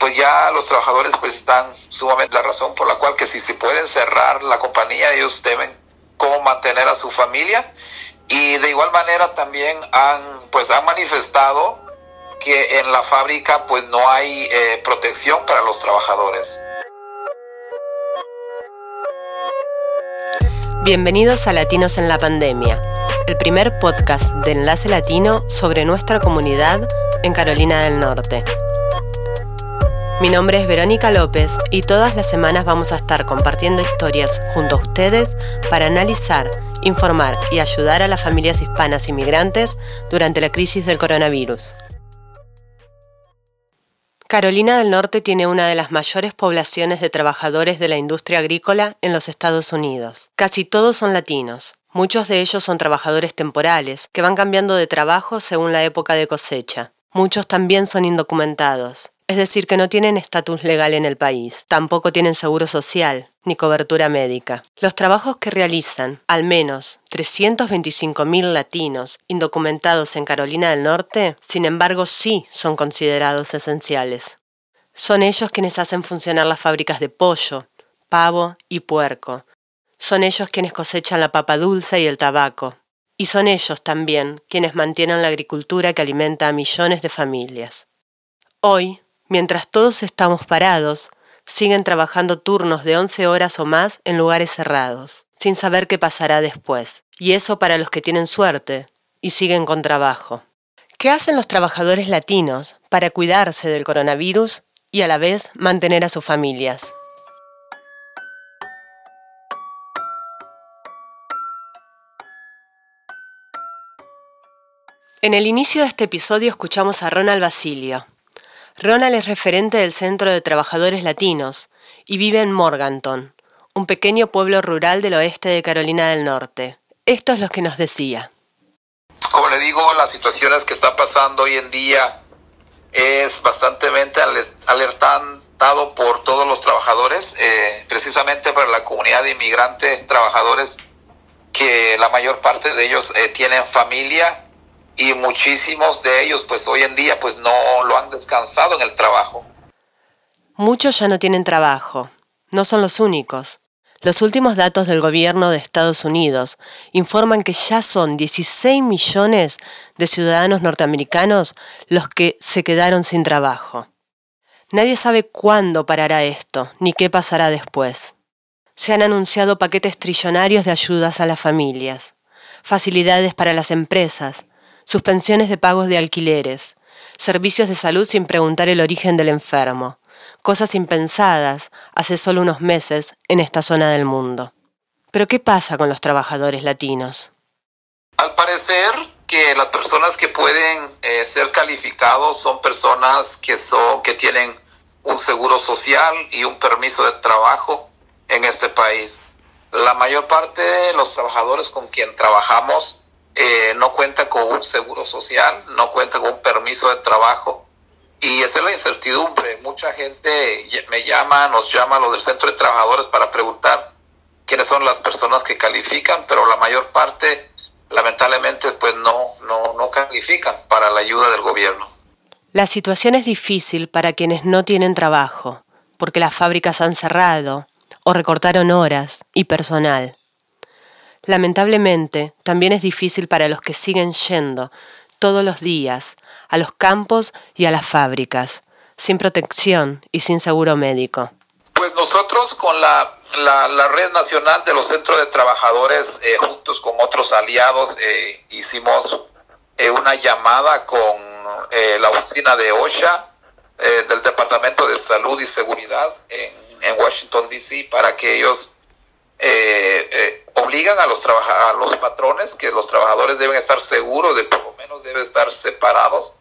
pues ya los trabajadores pues están sumamente la razón por la cual que si se pueden cerrar la compañía ellos deben cómo mantener a su familia y de igual manera también han pues han manifestado que en la fábrica pues no hay eh, protección para los trabajadores. Bienvenidos a Latinos en la Pandemia, el primer podcast de Enlace Latino sobre nuestra comunidad en Carolina del Norte. Mi nombre es Verónica López y todas las semanas vamos a estar compartiendo historias junto a ustedes para analizar, informar y ayudar a las familias hispanas inmigrantes durante la crisis del coronavirus. Carolina del Norte tiene una de las mayores poblaciones de trabajadores de la industria agrícola en los Estados Unidos. Casi todos son latinos. Muchos de ellos son trabajadores temporales, que van cambiando de trabajo según la época de cosecha. Muchos también son indocumentados es decir, que no tienen estatus legal en el país, tampoco tienen seguro social ni cobertura médica. Los trabajos que realizan al menos 325.000 latinos indocumentados en Carolina del Norte, sin embargo, sí son considerados esenciales. Son ellos quienes hacen funcionar las fábricas de pollo, pavo y puerco. Son ellos quienes cosechan la papa dulce y el tabaco. Y son ellos también quienes mantienen la agricultura que alimenta a millones de familias. Hoy, Mientras todos estamos parados, siguen trabajando turnos de 11 horas o más en lugares cerrados, sin saber qué pasará después. Y eso para los que tienen suerte y siguen con trabajo. ¿Qué hacen los trabajadores latinos para cuidarse del coronavirus y a la vez mantener a sus familias? En el inicio de este episodio escuchamos a Ronald Basilio, Ronald es referente del Centro de Trabajadores Latinos y vive en Morganton, un pequeño pueblo rural del oeste de Carolina del Norte. Esto es lo que nos decía. Como le digo, las situaciones que está pasando hoy en día es bastante alertado por todos los trabajadores, eh, precisamente para la comunidad de inmigrantes, trabajadores que la mayor parte de ellos eh, tienen familia y muchísimos de ellos pues hoy en día pues no lo han descansado en el trabajo. Muchos ya no tienen trabajo, no son los únicos. Los últimos datos del gobierno de Estados Unidos informan que ya son 16 millones de ciudadanos norteamericanos los que se quedaron sin trabajo. Nadie sabe cuándo parará esto, ni qué pasará después. Se han anunciado paquetes trillonarios de ayudas a las familias, facilidades para las empresas, suspensiones de pagos de alquileres, servicios de salud sin preguntar el origen del enfermo, cosas impensadas hace solo unos meses en esta zona del mundo. Pero ¿qué pasa con los trabajadores latinos? Al parecer que las personas que pueden eh, ser calificados son personas que, son, que tienen un seguro social y un permiso de trabajo en este país. La mayor parte de los trabajadores con quien trabajamos eh, no cuenta con un seguro social, no cuenta con un permiso de trabajo. Y esa es la incertidumbre. Mucha gente me llama, nos llama los del centro de trabajadores para preguntar quiénes son las personas que califican, pero la mayor parte lamentablemente pues no, no, no califican para la ayuda del gobierno. La situación es difícil para quienes no tienen trabajo, porque las fábricas han cerrado o recortaron horas y personal. Lamentablemente, también es difícil para los que siguen yendo todos los días a los campos y a las fábricas, sin protección y sin seguro médico. Pues nosotros con la, la, Red Nacional de los Centros de Trabajadores, eh, juntos con otros aliados, eh, hicimos eh, una llamada con la oficina de OSHA, del Departamento de Salud y Seguridad en, Washington, D.C., para que ellos obligan a los, a los patrones que los trabajadores deben estar seguros de por lo menos deben estar separados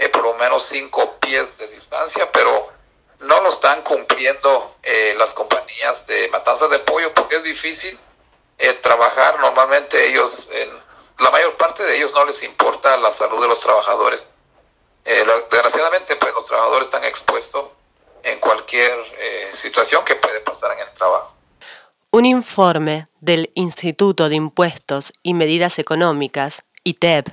eh, por lo menos cinco pies de distancia, pero no lo están cumpliendo las compañías de matanzas de pollo porque es difícil trabajar. Normalmente ellos, la mayor parte de ellos no les importa la salud de los trabajadores. desgraciadamente, pues los trabajadores están expuestos en cualquier situación que puede pasar en el trabajo. Un informe del Instituto de Impuestos y Medidas Económicas, ITEP,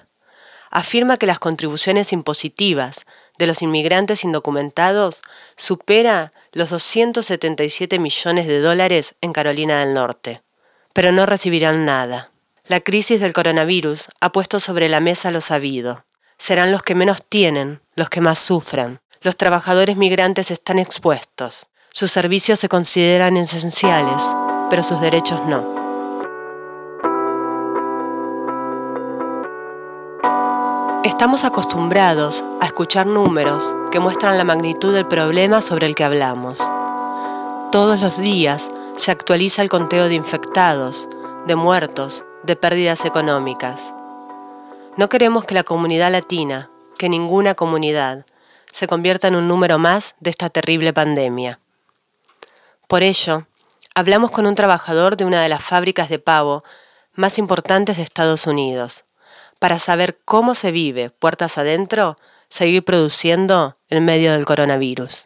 afirma que las contribuciones impositivas de los inmigrantes indocumentados supera los 277 millones de dólares en Carolina del Norte. Pero no recibirán nada. La crisis del coronavirus ha puesto sobre la mesa lo sabido. Serán los que menos tienen, los que más sufran. Los trabajadores migrantes están expuestos. Sus servicios se consideran esenciales, pero sus derechos no. Estamos acostumbrados a escuchar números que muestran la magnitud del problema sobre el que hablamos. Todos los días se actualiza el conteo de infectados, de muertos, de pérdidas económicas. No queremos que la comunidad latina, que ninguna comunidad, se convierta en un número más de esta terrible pandemia. Por ello, hablamos con un trabajador de una de las fábricas de pavo más importantes de Estados Unidos, para saber cómo se vive puertas adentro seguir produciendo en medio del coronavirus.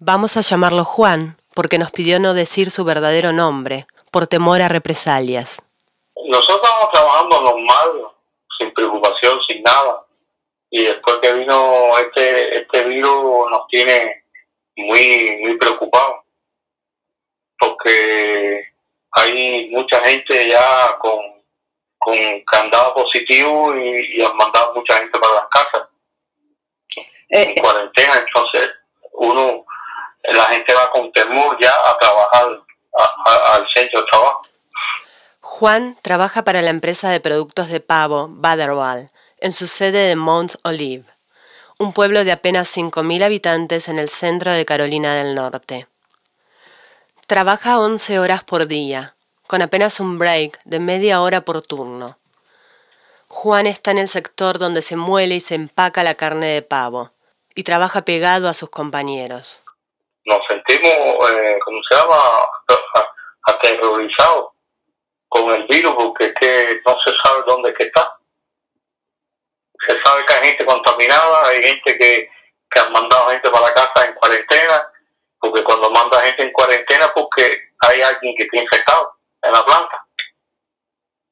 Vamos a llamarlo Juan porque nos pidió no decir su verdadero nombre por temor a represalias. Nosotros estamos trabajando normal, sin preocupación, sin nada. Y después que vino este, este virus nos tiene muy, muy preocupados. Porque hay mucha gente ya con con candado positivo y, han mandado mucha gente para las casas eh, en cuarentena entonces uno la gente va con temor ya a trabajar al centro de trabajo Juan trabaja para la empresa de productos de pavo Baderwall en su sede de Mount Olive un pueblo de apenas 5.000 habitantes en el centro de Carolina del Norte. Trabaja 11 horas por día, con apenas un break de media hora por turno. Juan está en el sector donde se muele y se empaca la carne de pavo y trabaja pegado a sus compañeros. Nos sentimos, eh, como se llama, aterrorizados con el virus porque que no se sabe dónde que está. Se sabe que hay gente contaminada, hay gente que, que han mandado gente para la casa en cuarentena, porque cuando manda gente en cuarentena porque hay alguien que está infectado en la planta,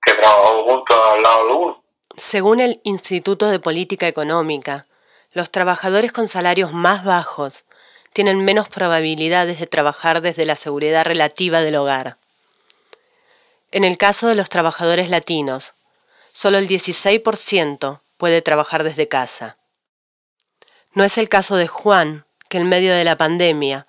que trabajó junto al lado de uno. Según el Instituto de Política Económica, los trabajadores con salarios más bajos tienen menos probabilidades de trabajar desde la seguridad relativa del hogar. En el caso de los trabajadores latinos, solo el 16% puede trabajar desde casa. No es el caso de Juan, que en medio de la pandemia,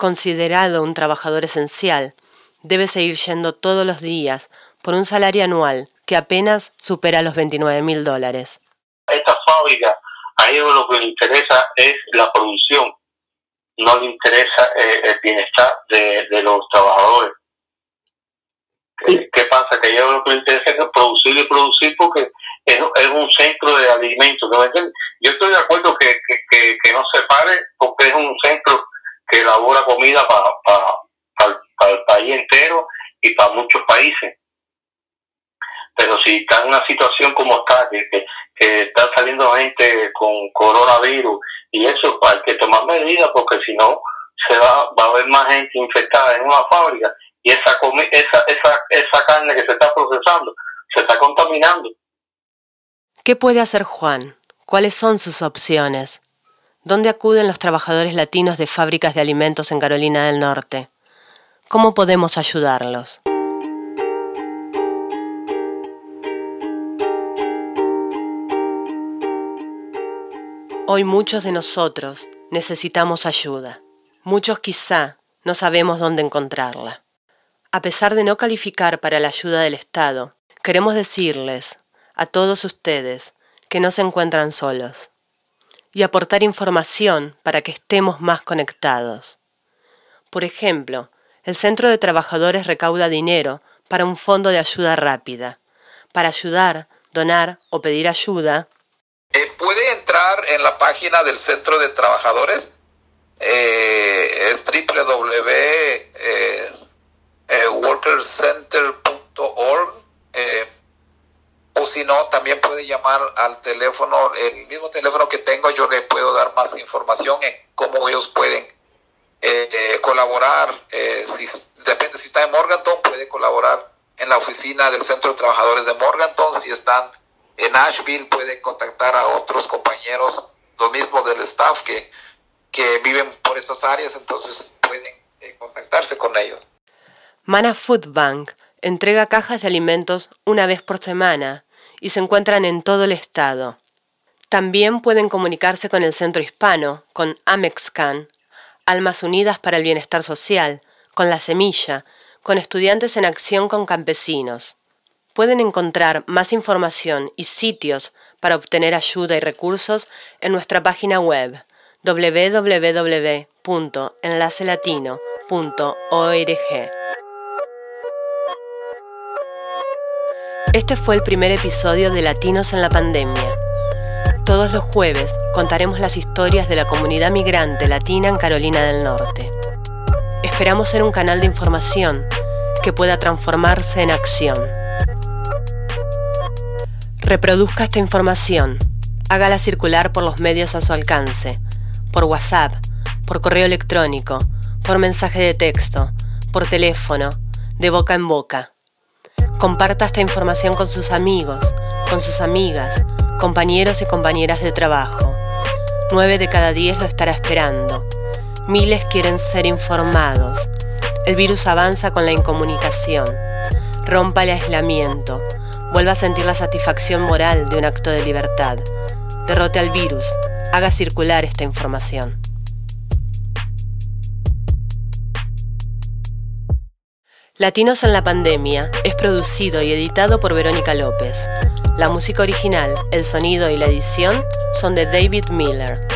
considerado un trabajador esencial, debe seguir yendo todos los días por un salario anual que apenas supera los 29 mil dólares. A esta fábrica, a ellos lo que les interesa es la producción, no les interesa eh, el bienestar de, los trabajadores. ¿Qué, pasa? Que a ellos lo que les interesa es producir y producir porque es, un centro de alimentos. Yo estoy de acuerdo que, no se pare porque es un centro que elabora comida para para el país entero y para muchos países. Pero si está en una situación como está, que, que, está saliendo gente con coronavirus y eso, hay que tomar medidas porque si no, se va, va a haber más gente infectada en una fábrica y esa, esa, esa, esa carne que se está procesando se está contaminando. ¿Qué puede hacer Juan? ¿Cuáles son sus opciones? ¿Dónde acuden los trabajadores latinos de fábricas de alimentos en Carolina del Norte? ¿Cómo podemos ayudarlos? Hoy muchos de nosotros necesitamos ayuda. Muchos quizá no sabemos dónde encontrarla. A pesar de no calificar para la ayuda del Estado, queremos decirles a todos ustedes que no se encuentran solos y aportar información para que estemos más conectados. Por ejemplo, el Centro de Trabajadores recauda dinero para un fondo de ayuda rápida. Para ayudar, donar o pedir ayuda. Eh, puede entrar en la página del Centro de Trabajadores. Eh, es www.workerscenter.org eh, o si no, también puede llamar al teléfono, el mismo teléfono que tengo, yo le puedo dar más información en cómo ellos pueden eh, colaborar, eh, si, depende si está en Morganton, puede colaborar en la oficina del Centro de Trabajadores de Morganton, si están en Asheville, puede contactar a otros compañeros los mismos del staff que, que viven por esas áreas, entonces pueden eh, contactarse con ellos. Mana Food Bank entrega cajas de alimentos una vez por semana y se encuentran en todo el estado. También pueden comunicarse con el Centro Hispano, con Amexcan, Almas Unidas para el Bienestar Social, con La Semilla, con Estudiantes en Acción con Campesinos. Pueden encontrar más información y sitios para obtener ayuda y recursos en nuestra página web www.enlacelatino.org. Este fue el primer episodio de Latinos en la Pandemia. Todos los jueves contaremos las historias de la comunidad migrante latina en Carolina del Norte. Esperamos ser un canal de información que pueda transformarse en acción. Reproduzca esta información, hágala circular por los medios a su alcance, por WhatsApp, por correo electrónico, por mensaje de texto, por teléfono, de boca en boca. Comparta esta información con sus amigos, con sus amigas, compañeros y compañeras de trabajo. Nueve de cada diez lo estará esperando. Miles quieren ser informados. El virus avanza con la incomunicación. Rompa el aislamiento. Vuelva a sentir la satisfacción moral de un acto de libertad. Derrote al virus. Haga circular esta información. Latinos en la Pandemia es producido y editado por Verónica López. La música original, el sonido y la edición son de David Miller.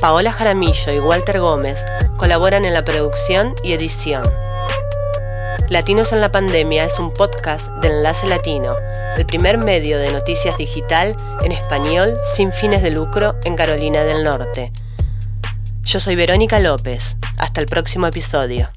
Paola Jaramillo y Walter Gómez colaboran en la producción y edición. Latinos en la Pandemia es un podcast de Enlace Latino, el primer medio de noticias digital en español sin fines de lucro en Carolina del Norte. Yo soy Verónica López. Hasta el próximo episodio.